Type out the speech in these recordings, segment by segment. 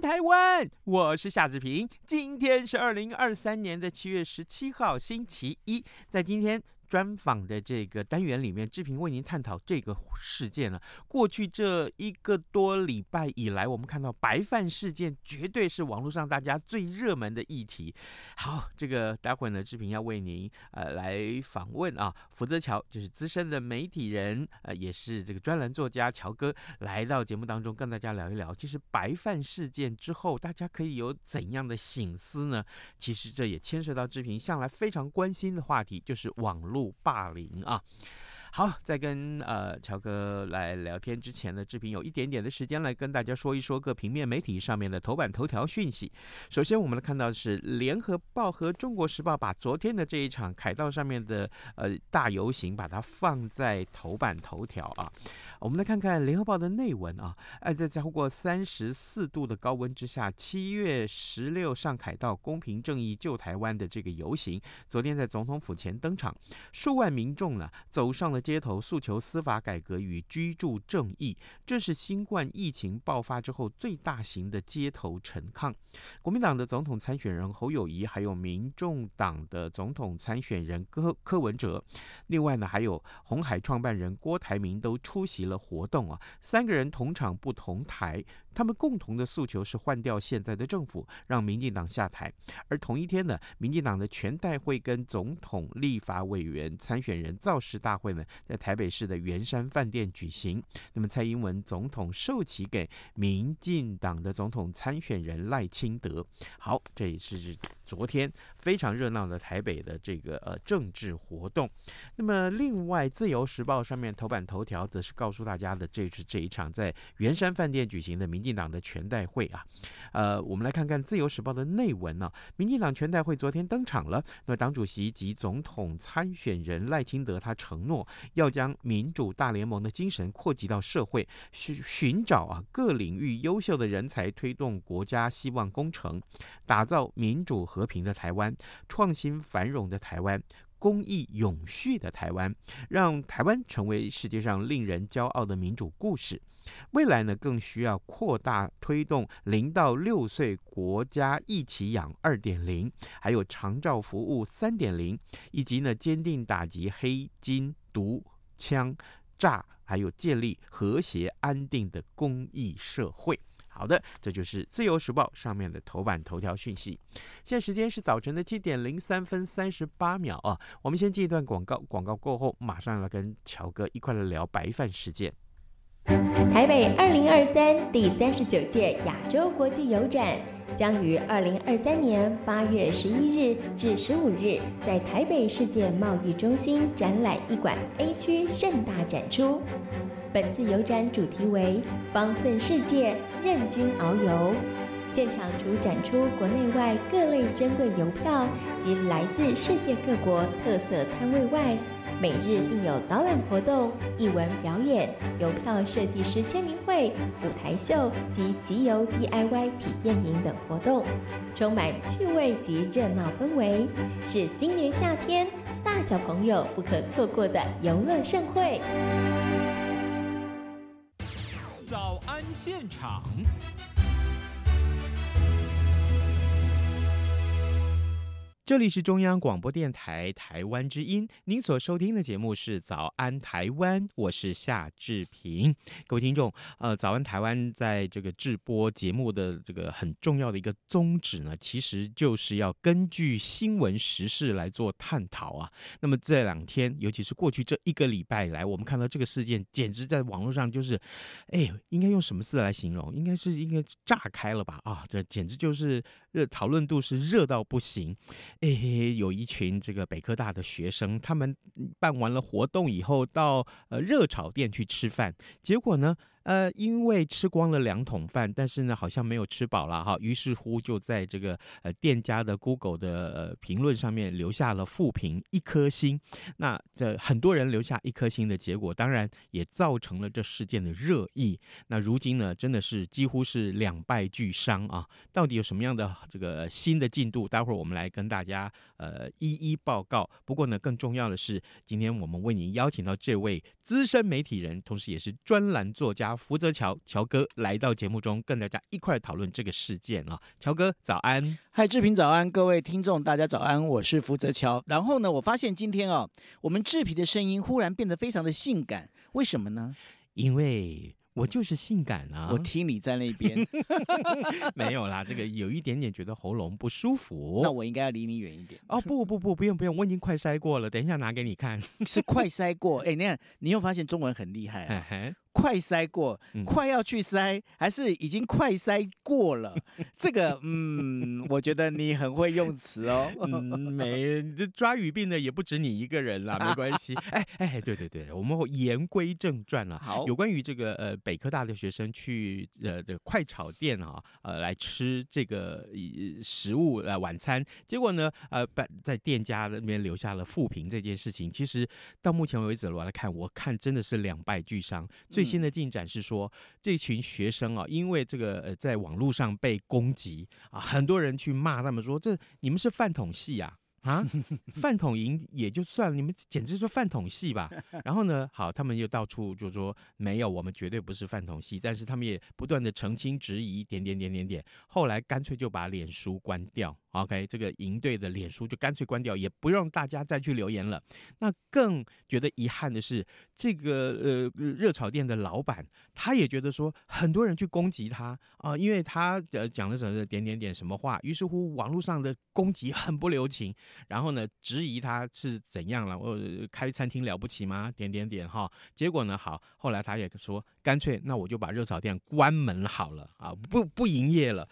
台湾，我是夏志平。今天是二零二三年的七月十七号，星期一。在今天。专访的这个单元里面，志平为您探讨这个事件了。过去这一个多礼拜以来，我们看到白饭事件绝对是网络上大家最热门的议题。好，这个待会呢，志平要为您呃来访问啊，福泽桥就是资深的媒体人，呃，也是这个专栏作家乔哥来到节目当中跟大家聊一聊。其实白饭事件之后，大家可以有怎样的醒思呢？其实这也牵涉到志平向来非常关心的话题，就是网络。路霸凌啊！好，在跟呃乔哥来聊天之前呢，志平有一点点的时间来跟大家说一说各平面媒体上面的头版头条讯息。首先，我们来看到的是《联合报》和《中国时报》把昨天的这一场凯道上面的呃大游行，把它放在头版头条啊。我们来看看《联合报》的内文啊，哎，在超过三十四度的高温之下，七月十六上凯道，公平正义救台湾的这个游行，昨天在总统府前登场，数万民众呢走上了。街头诉求司法改革与居住正义，这是新冠疫情爆发之后最大型的街头陈抗。国民党的总统参选人侯友谊，还有民众党的总统参选人柯柯文哲，另外呢还有红海创办人郭台铭都出席了活动啊。三个人同场不同台，他们共同的诉求是换掉现在的政府，让民进党下台。而同一天呢，民进党的全代会跟总统、立法委员参选人造势大会呢，在台北市的圆山饭店举行。那么，蔡英文总统授旗给民进党的总统参选人赖清德。好，这也是昨天非常热闹的台北的这个呃政治活动。那么，另外《自由时报》上面头版头条则是告诉大家的，这是这一场在圆山饭店举行的民进党的全代会啊。呃，我们来看看《自由时报》的内文呢、民进党全代会昨天登场了。那，党主席及总统参选人赖清德他承诺。要将民主大联盟的精神扩及到社会，寻寻找啊各领域优秀的人才，推动国家希望工程，打造民主和平的台湾，创新繁荣的台湾，公益永续的台湾，让台湾成为世界上令人骄傲的民主故事。未来呢，更需要扩大推动零到六岁国家一起养二点零，还有长照服务三点零，以及呢坚定打击黑金。毒枪诈，还有建立和谐安定的公益社会。好的，这就是《自由时报》上面的头版头条讯息。现在时间是早晨的七点零三分三十八秒啊。我们先进一段广告，广告过后马上来跟乔哥一块来聊白饭事件。台北二零二三第三十九届亚洲国际邮展，将于二零二三年八月十一日至十五日在台北世界贸易中心展览一馆 A 区盛大展出。本次邮展主题为“方寸世界，任君遨游”。现场除展出国内外各类珍贵邮票及来自世界各国特色摊位外，每日并有导览活动、艺文表演、邮票设计师签名会、舞台秀及集邮 DIY 体验营等活动，充满趣味及热闹氛围，是今年夏天大小朋友不可错过的游乐盛会。早安现场。这里是中央广播电台台湾之音，您所收听的节目是《早安台湾》，我是夏志平。各位听众，呃，《早安台湾》在这个直播节目的这个很重要的一个宗旨呢，其实就是要根据新闻时事来做探讨啊。那么这两天，尤其是过去这一个礼拜以来，我们看到这个事件，简直在网络上就是，哎，应该用什么字来形容？应该是应该炸开了吧？啊，这简直就是热讨论度是热到不行。哎，有一群这个北科大的学生，他们办完了活动以后，到呃热炒店去吃饭，结果呢，呃，因为吃光了两桶饭，但是呢，好像没有吃饱了哈，于是乎就在这个呃店家的 Google 的呃评论上面留下了负评一颗星。那这很多人留下一颗星的结果，当然也造成了这事件的热议。那如今呢，真的是几乎是两败俱伤啊！到底有什么样的这个新的进度？待会儿我们来跟大家呃一一报告。不过呢，更重要的是，今天我们为您邀请到这位资深媒体人，同时也是专栏作家。福泽桥乔哥来到节目中，跟大家一块讨论这个事件啊。乔哥早安，嗨，志平早安，各位听众大家早安，我是福泽乔。然后呢，我发现今天哦，我们志平的声音忽然变得非常的性感，为什么呢？因为。我就是性感啊！我听你在那边，没有啦，这个有一点点觉得喉咙不舒服。那我应该要离你远一点。哦，不不不，不用不用，我已经快筛过了，等一下拿给你看。是快筛过？哎，你看，你有发现中文很厉害啊？快筛过，快要去筛，还是已经快筛过了？这个，嗯，我觉得你很会用词哦。嗯，没，这抓鱼病的也不止你一个人啦，没关系。哎哎，对对对，我们言归正传了。好，有关于这个呃北科大的学生去呃的快炒店啊，呃来吃这个食物呃晚餐，结果呢呃把在店家那边留下了负评这件事情，其实到目前为止我来看，我看真的是两败俱伤。最最新的进展是说，这群学生啊，因为这个呃，在网络上被攻击啊，很多人去骂他们说：“这你们是饭桶系啊啊，饭桶赢也就算了，你们简直是饭桶系吧？”然后呢，好，他们又到处就说：“没有，我们绝对不是饭桶系。”但是他们也不断的澄清质疑，点点点点点，后来干脆就把脸书关掉。OK，这个营队的脸书就干脆关掉，也不让大家再去留言了。那更觉得遗憾的是，这个呃热炒店的老板，他也觉得说很多人去攻击他啊、因为他呃讲了什么点点点什么话，于是乎网络上的攻击很不留情，然后呢质疑他是怎样了，我开餐厅了不起吗？点点点哈，结果呢好，后来他也说干脆那我就把热炒店关门好了啊，不不营业了。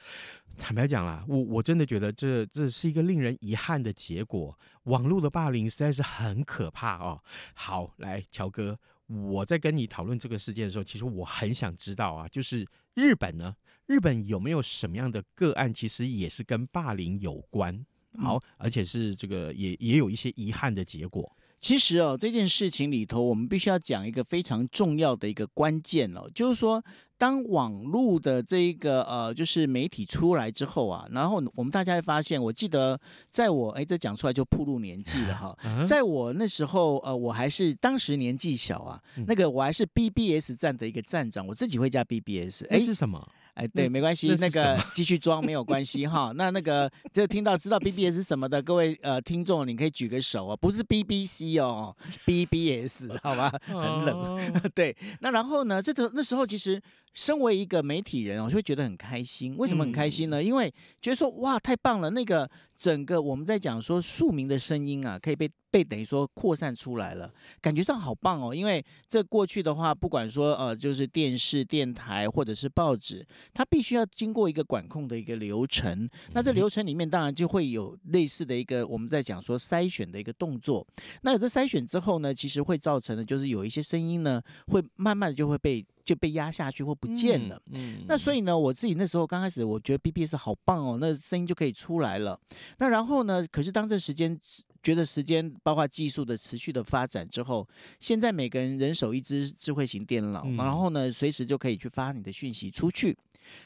坦白讲啦，我我真的觉得这这是一个令人遗憾的结果。网络的霸凌实在是很可怕哦。好，来，乔哥，我在跟你讨论这个事件的时候，其实我很想知道啊，就是日本呢，日本有没有什么样的个案，其实也是跟霸凌有关？好，而且是这个也也有一些遗憾的结果。其实哦，这件事情里头，我们必须要讲一个非常重要的一个关键哦，就是说。当网络的这一个呃，就是媒体出来之后啊，然后我们大家会发现，我记得在我哎，这讲出来就暴露年纪了哈，在我那时候呃，我还是当时年纪小啊，那个我还是 BBS 站的一个站长，我自己会加 BBS，哎是什么？哎，对，没关系，那，那个 继续装没有关系哈。那那个就听到知道 BBS 是什么的各位呃听众，你可以举个手啊，不是 BBC 哦，BBS 好吧，很冷。对，那然后呢，这个那时候其实身为一个媒体人，我就会觉得很开心。为什么很开心呢？因为觉得说哇，太棒了，那个。整个我们在讲说庶民的声音啊，可以被被等于说扩散出来了，感觉上好棒哦。因为这过去的话，不管说呃，就是电视、电台或者是报纸，它必须要经过一个管控的一个流程。那这流程里面当然就会有类似的一个我们在讲说筛选的一个动作。那有这筛选之后呢，其实会造成的就是有一些声音呢，会慢慢的就会被。就被压下去或不见了。嗯，嗯，那所以呢，我自己那时候刚开始，我觉得 BBS 好棒哦，那声音就可以出来了。那然后呢，可是当这时间，觉得时间包括技术的持续的发展之后，现在每个人人手一支智慧型电脑，然后呢，随时就可以去发你的讯息出去。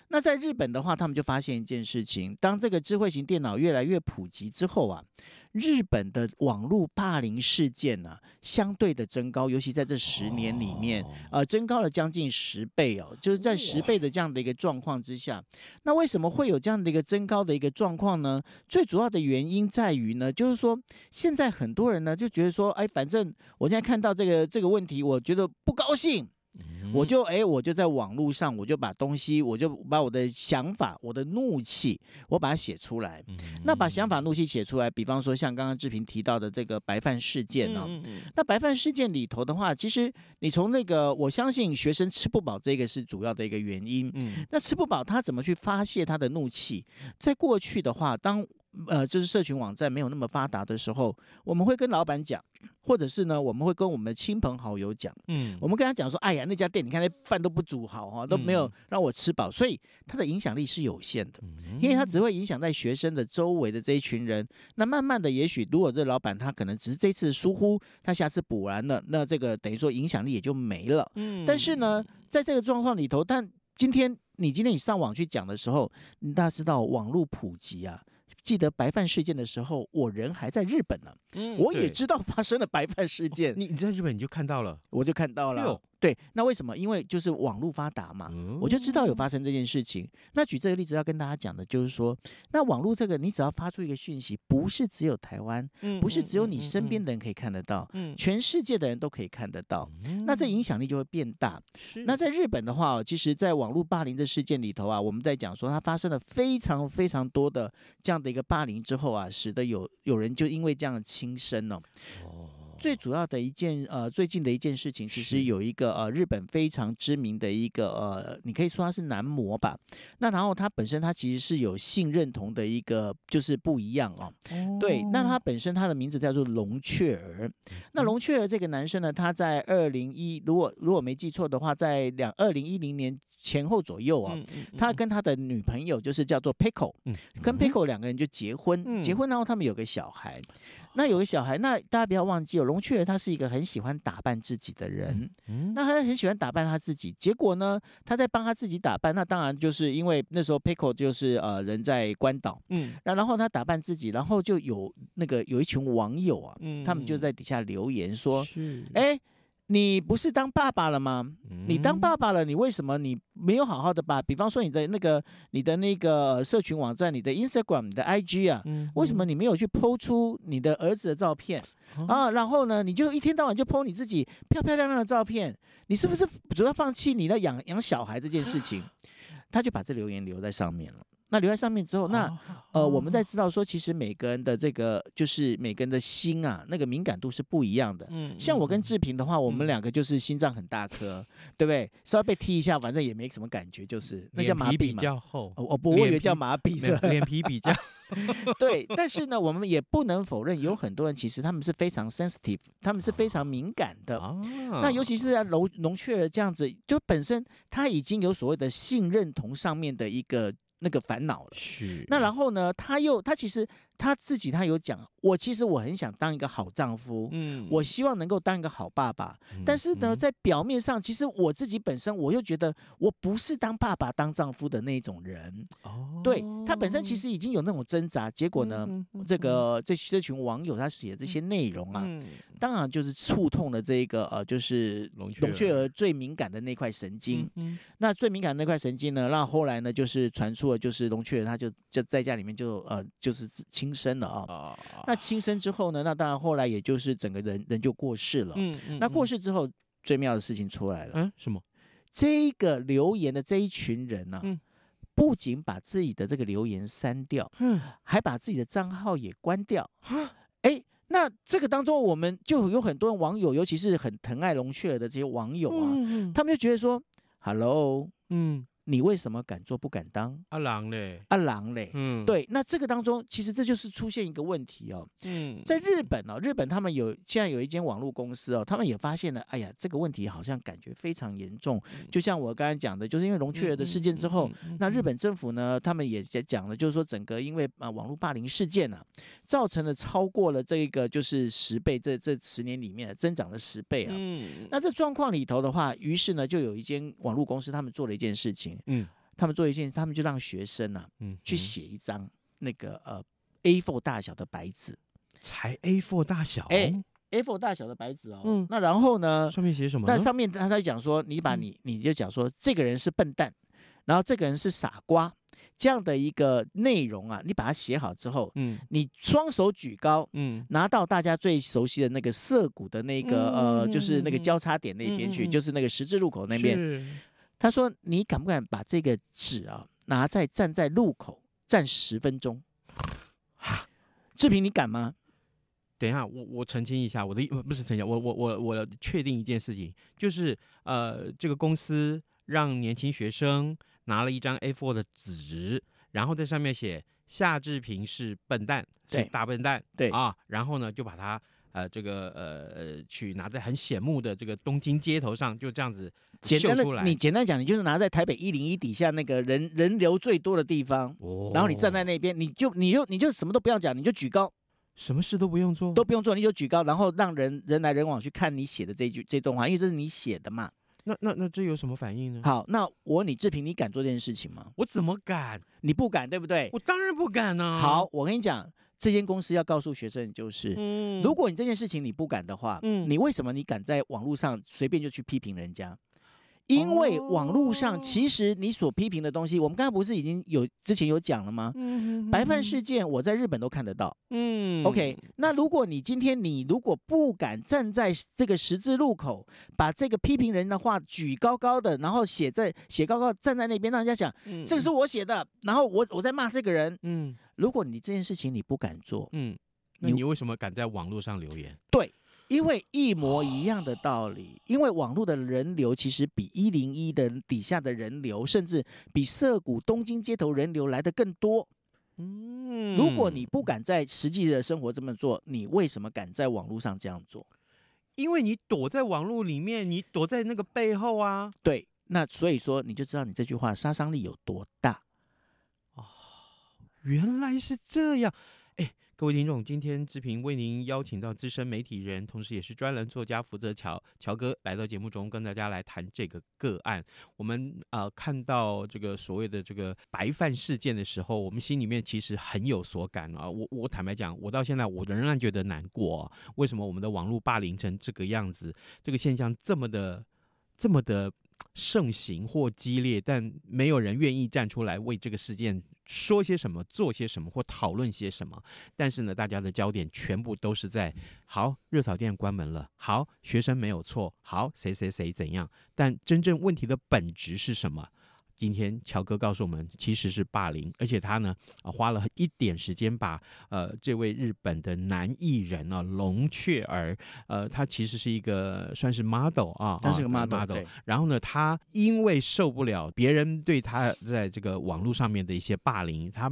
那在日本的话，他们就发现一件事情：当这个智慧型电脑越来越普及之后啊。日本的网络霸凌事件呢、啊，相对的增高，尤其在这十年里面，呃，增高了将近十倍哦，就是在十倍的这样的一个状况之下，那为什么会有这样的一个增高的一个状况呢？最主要的原因在于呢，就是说现在很多人呢就觉得说，哎，反正我现在看到这个这个问题，我觉得不高兴。我就哎，我就在网络上，我就把东西，我就把我的想法、我的怒气，我把它写出来。那把想法、怒气写出来，比方说像刚刚志平提到的这个白饭事件呢、哦，那白饭事件里头的话，其实你从那个，我相信学生吃不饱这个是主要的一个原因。那吃不饱，他怎么去发泄他的怒气？在过去的话，当呃，就是社群网站没有那么发达的时候，我们会跟老板讲，或者是呢，我们会跟我们的亲朋好友讲，嗯，我们跟他讲说，哎呀，那家店你看那饭都不煮好哈，都没有让我吃饱，所以他的影响力是有限的，因为他只会影响在学生的周围的这一群人。那慢慢的，也许如果这老板他可能只是这次疏忽，他下次补完了，那这个等于说影响力也就没了。嗯，但是呢，在这个状况里头，但今天你今天你上网去讲的时候，大家知道网络普及啊。记得白饭事件的时候，我人还在日本呢。嗯，我也知道发生了白饭事件。你你在日本你就看到了，我就看到了。对，那为什么？因为就是网络发达嘛，嗯、我就知道有发生这件事情。那举这个例子要跟大家讲的就是说，那网络这个，你只要发出一个讯息，不是只有台湾，不是只有你身边的人可以看得到，嗯，全世界的人都可以看得到，嗯、那这影响力就会变大。那在日本的话，其实，在网络霸凌的事件里头啊，我们在讲说，它发生了非常非常多的这样的一个霸凌之后啊，使得有有人就因为这样轻生了。哦。最主要的一件呃，最近的一件事情，其实有一个呃，日本非常知名的一个呃，你可以说他是男模吧。那然后他本身他其实是有性认同的一个，就是不一样哦。哦对，那他本身他的名字叫做龙雀儿。那龙雀儿这个男生呢，他在二零一，如果如果没记错的话，在两二零一零年前后左右啊，嗯嗯嗯、他跟他的女朋友就是叫做 Pickle，、嗯、跟 Pickle 两个人就结婚，嗯、结婚然后他们有个小孩。那有个小孩，那大家不要忘记哦，龙雀儿他是一个很喜欢打扮自己的人，嗯，那他很喜欢打扮他自己。结果呢，他在帮他自己打扮，那当然就是因为那时候 Pickle 就是呃人在关岛，嗯，那然后他打扮自己，然后就有那个有一群网友啊，嗯，他们就在底下留言说，是，哎。你不是当爸爸了吗？你当爸爸了，你为什么你没有好好的把，比方说你的那个你的那个社群网站，你的 Instagram、你的 IG 啊，为什么你没有去 po 出你的儿子的照片啊？然后呢，你就一天到晚就 po 你自己漂漂亮亮的照片，你是不是主要放弃你的养养小孩这件事情？他就把这留言留在上面了。那留在上面之后，那呃，我们在知道说，其实每个人的这个就是每个人的心啊，那个敏感度是不一样的。嗯，像我跟志平的话，我们两个就是心脏很大颗，对不对？稍微被踢一下，反正也没什么感觉，就是那叫麻痹嘛。比较厚。哦不，我以为叫麻痹是脸皮比较。对，但是呢，我们也不能否认，有很多人其实他们是非常 sensitive，他们是非常敏感的。那尤其是在龙龙雀这样子，就本身他已经有所谓的性认同上面的一个。那个烦恼了，是。那然后呢，他又他其实。他自己他有讲，我其实我很想当一个好丈夫，嗯，我希望能够当一个好爸爸，嗯、但是呢，在表面上，其实我自己本身我又觉得我不是当爸爸当丈夫的那种人，哦，对，他本身其实已经有那种挣扎，结果呢，这个这这群网友他写的这些内容啊，嗯、当然就是触痛了这一个呃，就是龙雀儿最敏感的那块神经，嗯嗯、那最敏感的那块神经呢，那后来呢就是传出了就是龙雀儿他就就在家里面就呃就是轻生了啊，那轻生之后呢？那当然后来也就是整个人人就过世了。嗯嗯。那过世之后，最妙的事情出来了。嗯，什么？这个留言的这一群人呢，不仅把自己的这个留言删掉，嗯，还把自己的账号也关掉。哎，那这个当中，我们就有很多网友，尤其是很疼爱龙雀儿的这些网友啊，他们就觉得说，Hello，嗯。你为什么敢做不敢当？阿郎嘞，阿郎嘞，嗯，对，那这个当中其实这就是出现一个问题哦，嗯，在日本哦，日本他们有现在有一间网络公司哦，他们也发现了，哎呀，这个问题好像感觉非常严重，嗯、就像我刚才讲的，就是因为龙雀儿的事件之后，嗯嗯嗯、那日本政府呢，他们也在讲了，就是说整个因为啊网络霸凌事件呢、啊，造成了超过了这个就是十倍，这这十年里面增长了十倍啊，嗯，那这状况里头的话，于是呢，就有一间网络公司，他们做了一件事情。嗯，他们做一件，他们就让学生啊，嗯，去写一张那个呃 A4 大小的白纸，才 A4 大小，哎，A4 大小的白纸哦，嗯，那然后呢，上面写什么？那上面他在讲说，你把你你就讲说，这个人是笨蛋，然后这个人是傻瓜，这样的一个内容啊，你把它写好之后，嗯，你双手举高，嗯，拿到大家最熟悉的那个涩谷的那个呃，就是那个交叉点那边去，就是那个十字路口那边。他说：“你敢不敢把这个纸啊拿在站在路口站十分钟？志平，你敢吗？等一下，我我澄清一下，我的不是澄清，我我我我确定一件事情，就是呃，这个公司让年轻学生拿了一张 A4 的纸，然后在上面写夏志平是笨蛋，是大笨蛋，对啊，然后呢就把他呃这个呃呃去拿在很显目的这个东京街头上，就这样子秀出来。你简单讲，你就是拿在台北一零一底下那个人人流最多的地方，哦然后你站在那边，你就你就你就什么都不要讲，你就举高，什么事都不用做，都不用做，你就举高，然后让人人来人往去看你写的这句这段话，因为这是你写的嘛。那那那这有什么反应呢？好，那我问你志平，你敢做这件事情吗？我怎么敢？你不敢，对不对？我当然不敢呢、好，，我跟你讲，这间公司要告诉学生就是，嗯如果你这件事情你不敢的话，嗯你为什么你敢在网络上随便就去批评人家？因为网络上其实你所批评的东西，我们刚才不是已经有之前有讲了吗？嗯白饭事件我在日本都看得到。嗯 OK，那如果你今天你如果不敢站在这个十字路口，把这个批评人的话举高高的，然后写在写高高站在那边，让人家想嗯这个是我写的，然后我我在骂这个人。嗯如果你这件事情你不敢做，嗯，那你你为什么敢在网络上留言？对，因为一模一样的道理，因为网络的人流其实比一零一的底下的人流，甚至比涩谷东京街头人流来的更多。嗯如果你不敢在实际的生活这么做，你为什么敢在网络上这样做？因为你躲在网络里面，你躲在那个背后啊。对，那所以说你就知道你这句话杀伤力有多大。哦原来是这样，哎，各位听众，今天志平为您邀请到资深媒体人，同时也是专栏作家福泽乔乔哥来到节目中，跟大家来谈这个个案。我们呃看到这个所谓的这个白饭事件的时候，我们心里面其实很有所感啊。我我坦白讲，我到现在我仍然觉得难过。为什么我们的网络霸凌成这个样子？这个现象这么的这么的盛行或激烈，但没有人愿意站出来为这个事件说些什么、做些什么或讨论些什么。但是呢，大家的焦点全部都是在：好，热炒店关门了；好，学生没有错；好，谁谁谁怎样。但真正问题的本质是什么？今天乔哥告诉我们，其实是霸凌，而且他呢，啊，花了一点时间把呃这位日本的男艺人啊龙雀儿，呃，他其实是一个算是 model 啊，他是个啊 model，model 对。然后呢，他因为受不了别人对他在这个网络上面的一些霸凌，他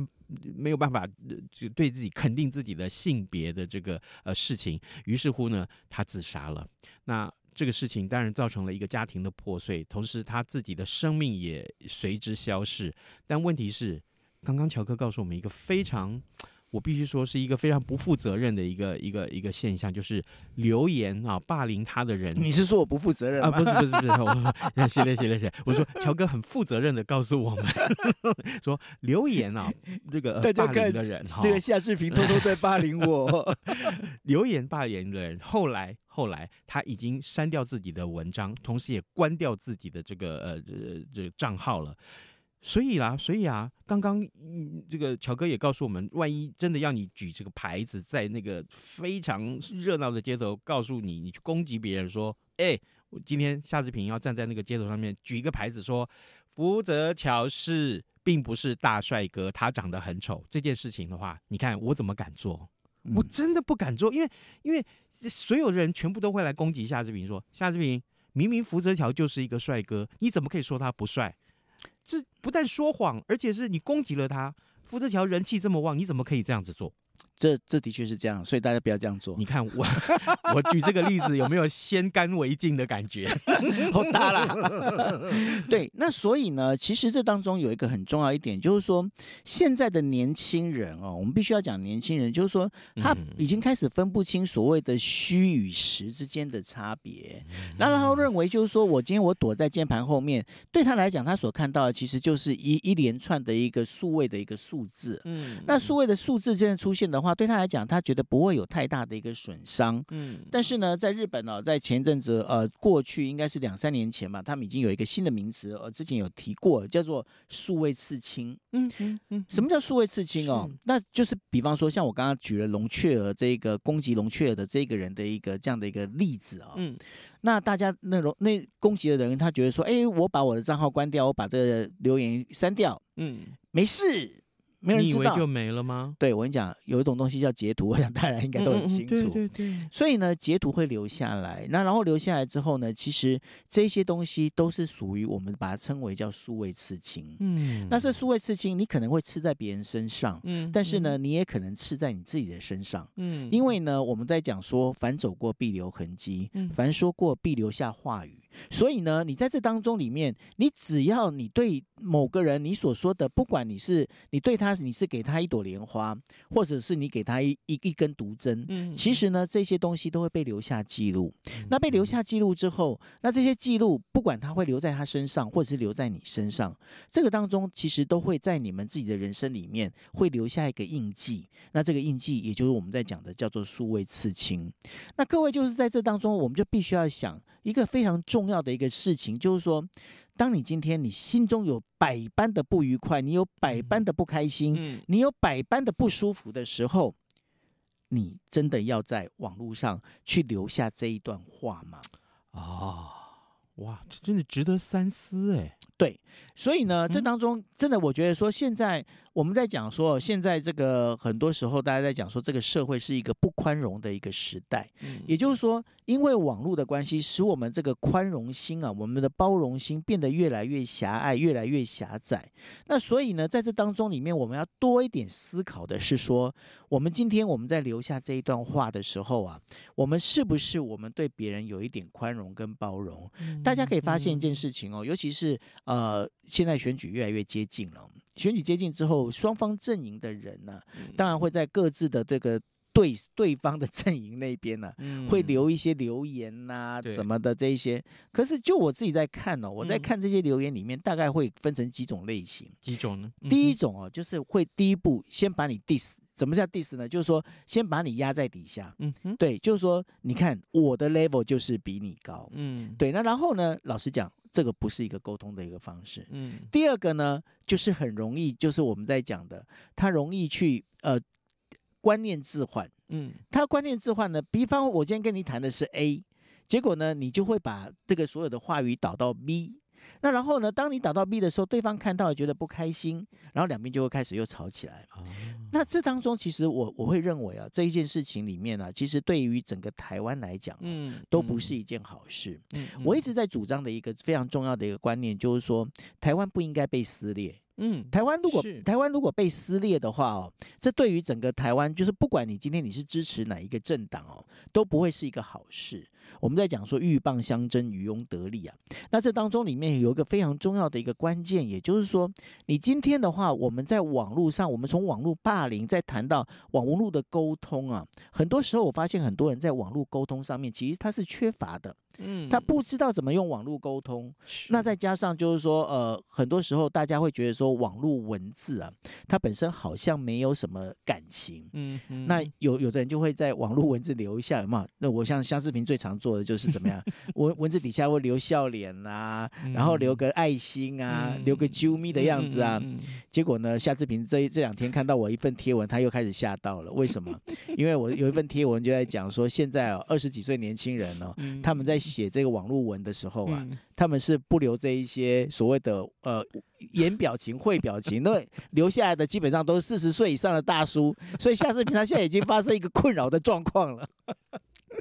没有办法呃就对自己肯定自己的性别的这个呃事情，于是乎呢，他自杀了。那这个事情当然造成了一个家庭的破碎，同时他自己的生命也随之消逝。但问题是，刚刚乔克告诉我们一个非常，我必须说是一个非常不负责任的一个一个一个现象，就是留言啊霸凌他的人。你是说我不负责任啊，不是不是不是，我谢了谢了谢。我说乔哥很负责任的告诉我们，说留言啊，这个呃霸大家看凌的人哈，那个夏志平偷偷在霸凌我。留言霸凌的人，后来后来他已经删掉自己的文章，同时也关掉自己的这个呃这这个账号了。所以啦，所以啊，刚刚嗯，这个乔哥也告诉我们，万一真的要你举这个牌子，在那个非常热闹的街头，告诉你，你去攻击别人，说，哎，我今天夏志平要站在那个街头上面举一个牌子，说福泽乔是并不是大帅哥，他长得很丑，这件事情的话，你看我怎么敢做？我真的不敢做，因为因为所有人全部都会来攻击夏志平，说夏志平明明福泽桥就是一个帅哥，你怎么可以说他不帅？这不但说谎，而且是你攻击了他。傅志乔人气这么旺，你怎么可以这样子做？这这的确是这样，所以大家不要这样做。你看我 我举这个例子有没有先干为敬的感觉？好大啦！对，那所以呢，其实这当中有一个很重要一点，就是说现在的年轻人哦，我们必须要讲年轻人，就是说他已经开始分不清所谓的虚与实之间的差别。然后他认为，就是说我今天我躲在键盘后面，对他来讲，他所看到的其实就是一一连串的一个数位的一个数字。嗯，那数位的数字现在出现的话，对他来讲，他觉得不会有太大的一个损伤。嗯，但是呢，在日本呢、哦，在前一阵子，呃，过去应该是两三年前吧，他们已经有一个新的名词，呃，之前有提过，叫做数位刺青。嗯嗯嗯，什么叫数位刺青哦？那就是比方说，像我刚刚举了龙雀儿这个攻击龙雀儿的这个人的一个这样的一个例子啊、哦。嗯，那大家那种那攻击的人，他觉得说，哎，我把我的账号关掉，我把这个留言删掉，嗯，没事。没人知道，你以为就没了吗？对，我跟你讲，有一种东西叫截图，我想大家应该都很清楚。嗯嗯、对对对。所以呢，截图会留下来，那然后留下来之后呢，其实这些东西都是属于我们把它称为叫数位刺青。嗯，那这数位刺青，你可能会刺在别人身上，嗯，但是呢，你也可能刺在你自己的身上，嗯，因为呢，我们在讲说，凡走过必留痕迹，嗯，凡说过必留下话语。所以呢，你在这当中里面，你只要你对某个人你所说的，不管你是你对他，你是给他一朵莲花，或者是你给他一一一根毒针，嗯，其实呢，这些东西都会被留下记录。那被留下记录之后，那这些记录不管他会留在他身上，或者是留在你身上，这个当中其实都会在你们自己的人生里面会留下一个印记。那这个印记，也就是我们在讲的叫做数位刺青。那各位就是在这当中，我们就必须要想。一个非常重要的一个事情，就是说，当你今天你心中有百般的不愉快，你有百般的不开心，嗯，你有百般的不舒服的时候，你真的要在网络上去留下这一段话吗？啊、哦，哇，这真的值得三思哎。对，所以呢，这当中真的，我觉得说现在。我们在讲说，现在这个很多时候，大家在讲说，这个社会是一个不宽容的一个时代。嗯，也就是说，因为网络的关系，使我们这个宽容心啊，我们的包容心变得越来越狭隘，越来越狭窄。那所以呢，在这当中里面，我们要多一点思考的是说，我们今天我们在留下这一段话的时候啊，我们是不是我们对别人有一点宽容跟包容？大家可以发现一件事情哦，尤其是呃，现在选举越来越接近了。选举接近之后，双方阵营的人呢、啊，当然会在各自的这个对对方的阵营那边呢、啊，嗯、会留一些留言呐、啊，什么的这一些。可是就我自己在看哦，我在看这些留言里面，大概会分成几种类型。几种呢？第一种哦，就是会第一步先把你 diss，怎么叫 diss 呢？就是说先把你压在底下。嗯哼，对，就是说你看我的 level 就是比你高。嗯，对。那然后呢，老实讲。这个不是一个沟通的一个方式。嗯，第二个呢，就是很容易，就是我们在讲的，他容易去呃观念置换。嗯，他观念置换呢，比方我今天跟你谈的是 A，结果呢，你就会把这个所有的话语导到 B。那然后呢，当你打到 B 的时候，对方看到觉得不开心，然后两边就会开始又吵起来。哦，那这当中，其实我我会认为啊，这一件事情里面呢，啊，其实对于整个台湾来讲，嗯，都不是一件好事。嗯，我一直在主张的一个非常重要的一个观念，就是说，台湾不应该被撕裂。嗯，台湾如果台湾如果被撕裂的话哦，这对于整个台湾，就是不管你今天你是支持哪一个政党哦，都不会是一个好事。我们在讲说鹬蚌相争，渔翁得利啊。那这当中里面有一个非常重要的一个关键，也就是说，你今天的话，我们在网络上，我们从网络霸凌再谈到网络的沟通啊，很多时候我发现很多人在网络沟通上面，其实他是缺乏的。嗯，他不知道怎么用网络沟通，是那再加上就是说，呃，很多时候大家会觉得说，网络文字啊，它本身好像没有什么感情。嗯，嗯那有有的人就会在网络文字留下，有没有？那我像夏志平最常做的就是怎么样，文文字底下会留笑脸啊，嗯、然后留个爱心啊，嗯、留个啾咪的样子啊。结果呢，夏志平这这两天看到我一份贴文，他又开始吓到了。为什么？因为我有一份贴文就在讲说，现在哦，二十几岁年轻人哦，嗯、他们在。写这个网络文的时候啊，嗯、他们是不留这一些所谓的呃言表情、会表情，那 留下来的基本上都是四十岁以上的大叔，所以夏志平他现在已经发生一个困扰的状况了。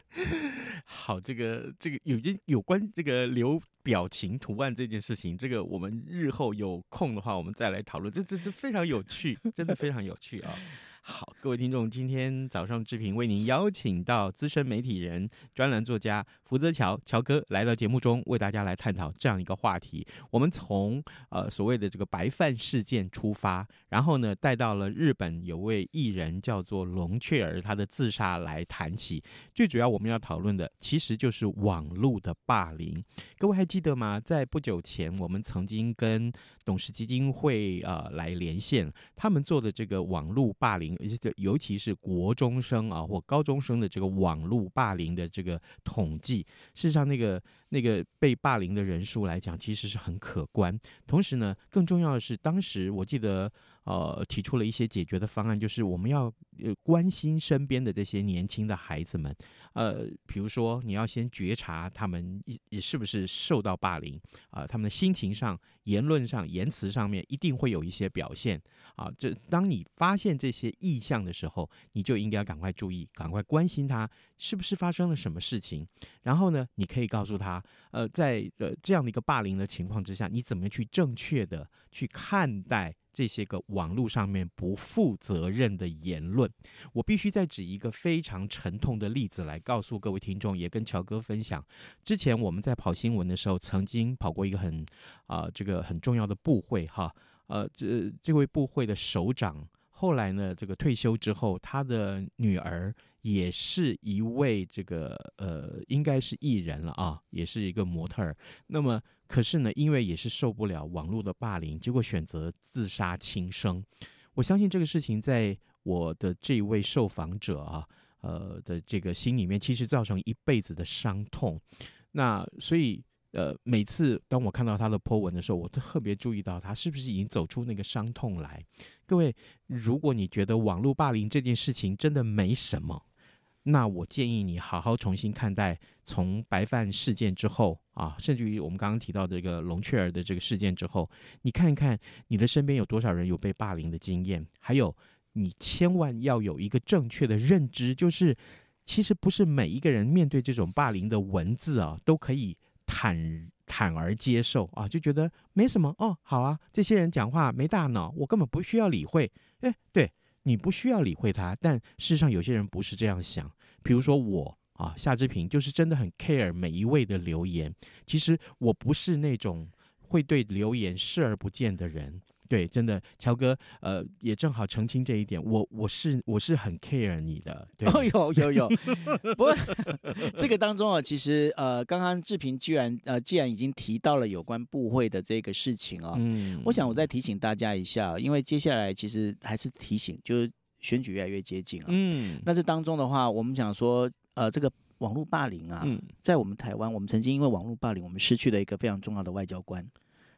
好，这个这个有有关这个留表情图案这件事情，这个我们日后有空的话，我们再来讨论。这这这非常有趣，真的非常有趣啊。好，各位听众，今天早上志平为您邀请到资深媒体人、专栏作家福泽乔乔哥来到节目中，为大家来探讨这样一个话题。我们从呃所谓的这个白饭事件出发，然后呢带到了日本有位艺人叫做龙雀儿，他的自杀来谈起。最主要我们要讨论的其实就是网络的霸凌。各位还记得吗？在不久前，我们曾经跟董事基金会呃来连线，他们做的这个网络霸凌。尤其是国中生啊或高中生的这个网络霸凌的这个统计，事实上那个那个被霸凌的人数来讲，其实是很可观。同时呢，更重要的是，当时我记得呃提出了一些解决的方案，就是我们要呃关心身边的这些年轻的孩子们，呃，比如说你要先觉察他们也是不是受到霸凌啊、他们的心情上、言论上、言辞上面一定会有一些表现啊。这当你发现这些异象的时候，你就应该赶快注意，赶快关心他是不是发生了什么事情。然后呢，你可以告诉他，呃，在呃这样的一个霸凌的情况之下，你怎么去正确的去看待。这些个网络上面不负责任的言论，我必须再举一个非常沉痛的例子来告诉各位听众，也跟乔哥分享。之前我们在跑新闻的时候，曾经跑过一个很啊、这个很重要的部会哈，呃这这位部会的首长。后来呢，这个退休之后，他的女儿也是一位这个呃，应该是艺人了啊，也是一个模特儿。那么，可是呢，因为也是受不了网络的霸凌，结果选择自杀轻生。我相信这个事情在我的这一位受访者啊，呃的这个心里面，其实造成一辈子的伤痛。那所以。呃，每次当我看到他的 po 文的时候，我都特别注意到他是不是已经走出那个伤痛来。各位，如果你觉得网络霸凌这件事情真的没什么，那我建议你好好重新看待从白饭事件之后啊，甚至于我们刚刚提到这个龙雀儿的这个事件之后，你看一看你的身边有多少人有被霸凌的经验，还有你千万要有一个正确的认知，就是其实不是每一个人面对这种霸凌的文字啊都可以。坦坦而接受啊，就觉得没什么哦，好啊，这些人讲话没大脑，我根本不需要理会。哎，对，你不需要理会他，但事实上有些人不是这样想。比如说我啊，夏志平就是真的很 care 每一位的留言。其实我不是那种会对留言视而不见的人。对，真的，乔哥，呃，也正好澄清这一点。我我是我是很 care 你的。对哦，有有有。不过 这个当中啊，其实呃，刚刚志平居然呃，既然已经提到了有关部会的这个事情啊，嗯，我想我再提醒大家一下，因为接下来其实还是提醒，就是选举越来越接近啊，嗯，那这当中的话，我们想说，呃，这个网络霸凌啊，嗯，在我们台湾，我们曾经因为网络霸凌，我们失去了一个非常重要的外交官。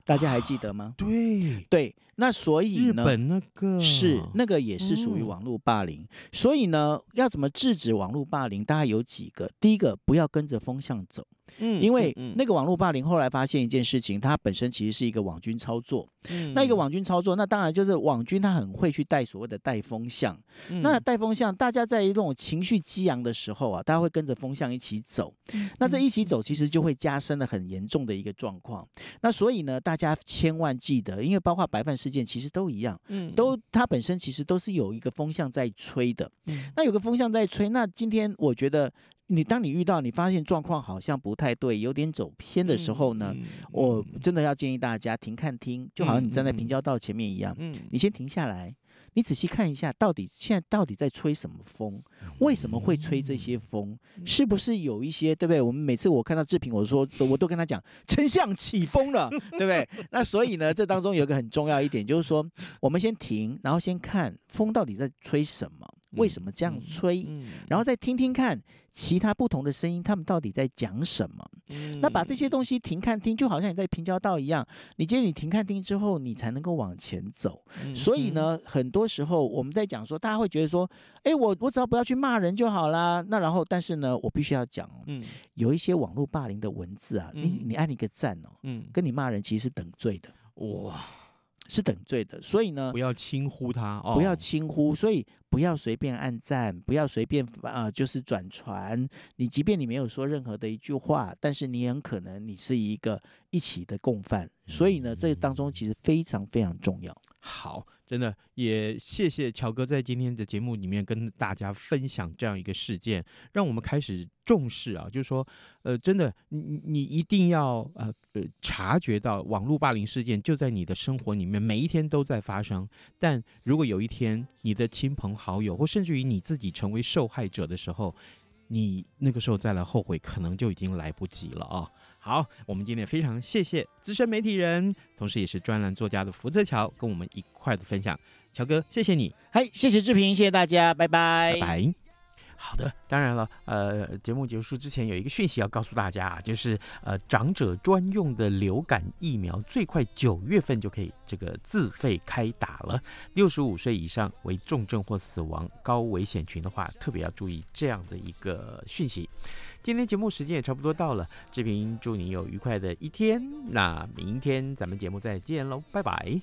大家还记得吗？对对，那所以呢，日本那个是那个也是属于网络霸凌，嗯，所以呢，要怎么制止网络霸凌？大概有几个，第一个，不要跟着风向走。嗯，因为那个网络霸凌后来发现一件事情，它本身其实是一个网军操作。嗯，那一个网军操作，那当然就是网军他很会去带所谓的带风向。嗯，那带风向，大家在一种情绪激昂的时候啊，大家会跟着风向一起走。嗯，那这一起走，其实就会加深了很严重的一个状况。那所以呢，大家千万记得，因为包括白饭事件，其实都一样。嗯，都它本身其实都是有一个风向在吹的。嗯，那有个风向在吹，那今天我觉得。你当你遇到你发现状况好像不太对，有点走偏的时候呢，嗯嗯、我真的要建议大家停看听，就好像你站在平交道前面一样，你先停下来，你仔细看一下，到底现在到底在吹什么风？为什么会吹这些风？是不是有一些对不对？我们每次我看到志平，我说我都跟他讲，丞相起风了，对不对？那所以呢，这当中有一个很重要一点，就是说我们先停，然后先看风到底在吹什么。为什么这样吹？嗯嗯、然后再听听看其他不同的声音，他们到底在讲什么？嗯、那把这些东西停看听，就好像你在平交道一样。你今天你停看听之后，你才能够往前走。嗯、所以呢，很多时候我们在讲说，大家会觉得说，哎，我我只要不要去骂人就好啦。那然后，但是呢，我必须要讲，嗯，有一些网络霸凌的文字啊，嗯、你你按一个赞哦，嗯，跟你骂人其实是等罪的。哇。是等罪的，所以呢，不要轻忽他，哦、不要轻忽，所以不要随便按赞，不要随便啊、呃，就是转传。你即便你没有说任何的一句话，但是你很可能你是一个一起的共犯，所以呢，这当中其实非常非常重要。好，真的也谢谢乔哥在今天的节目里面跟大家分享这样一个事件，让我们开始重视啊，就是说，呃，真的，你你一定要呃呃察觉到网络霸凌事件就在你的生活里面每一天都在发生，但如果有一天你的亲朋好友或甚至于你自己成为受害者的时候，你那个时候再来后悔，可能就已经来不及了啊。好，我们今天非常谢谢资深媒体人，同时也是专栏作家的福泽桥，跟我们一块的分享。乔哥，谢谢你，嗨，谢谢志平，谢谢大家，拜拜，拜拜。好的，当然了，呃，节目结束之前有一个讯息要告诉大家啊，就是呃，长者专用的流感疫苗最快九月份就可以这个自费开打了。六十五岁以上为重症或死亡高危险群的话，特别要注意这样的一个讯息。今天节目时间也差不多到了，志平祝你有愉快的一天。那明天咱们节目再见喽，拜拜。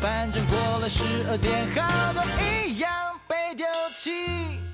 反正过了十二点，好多一样被丢弃。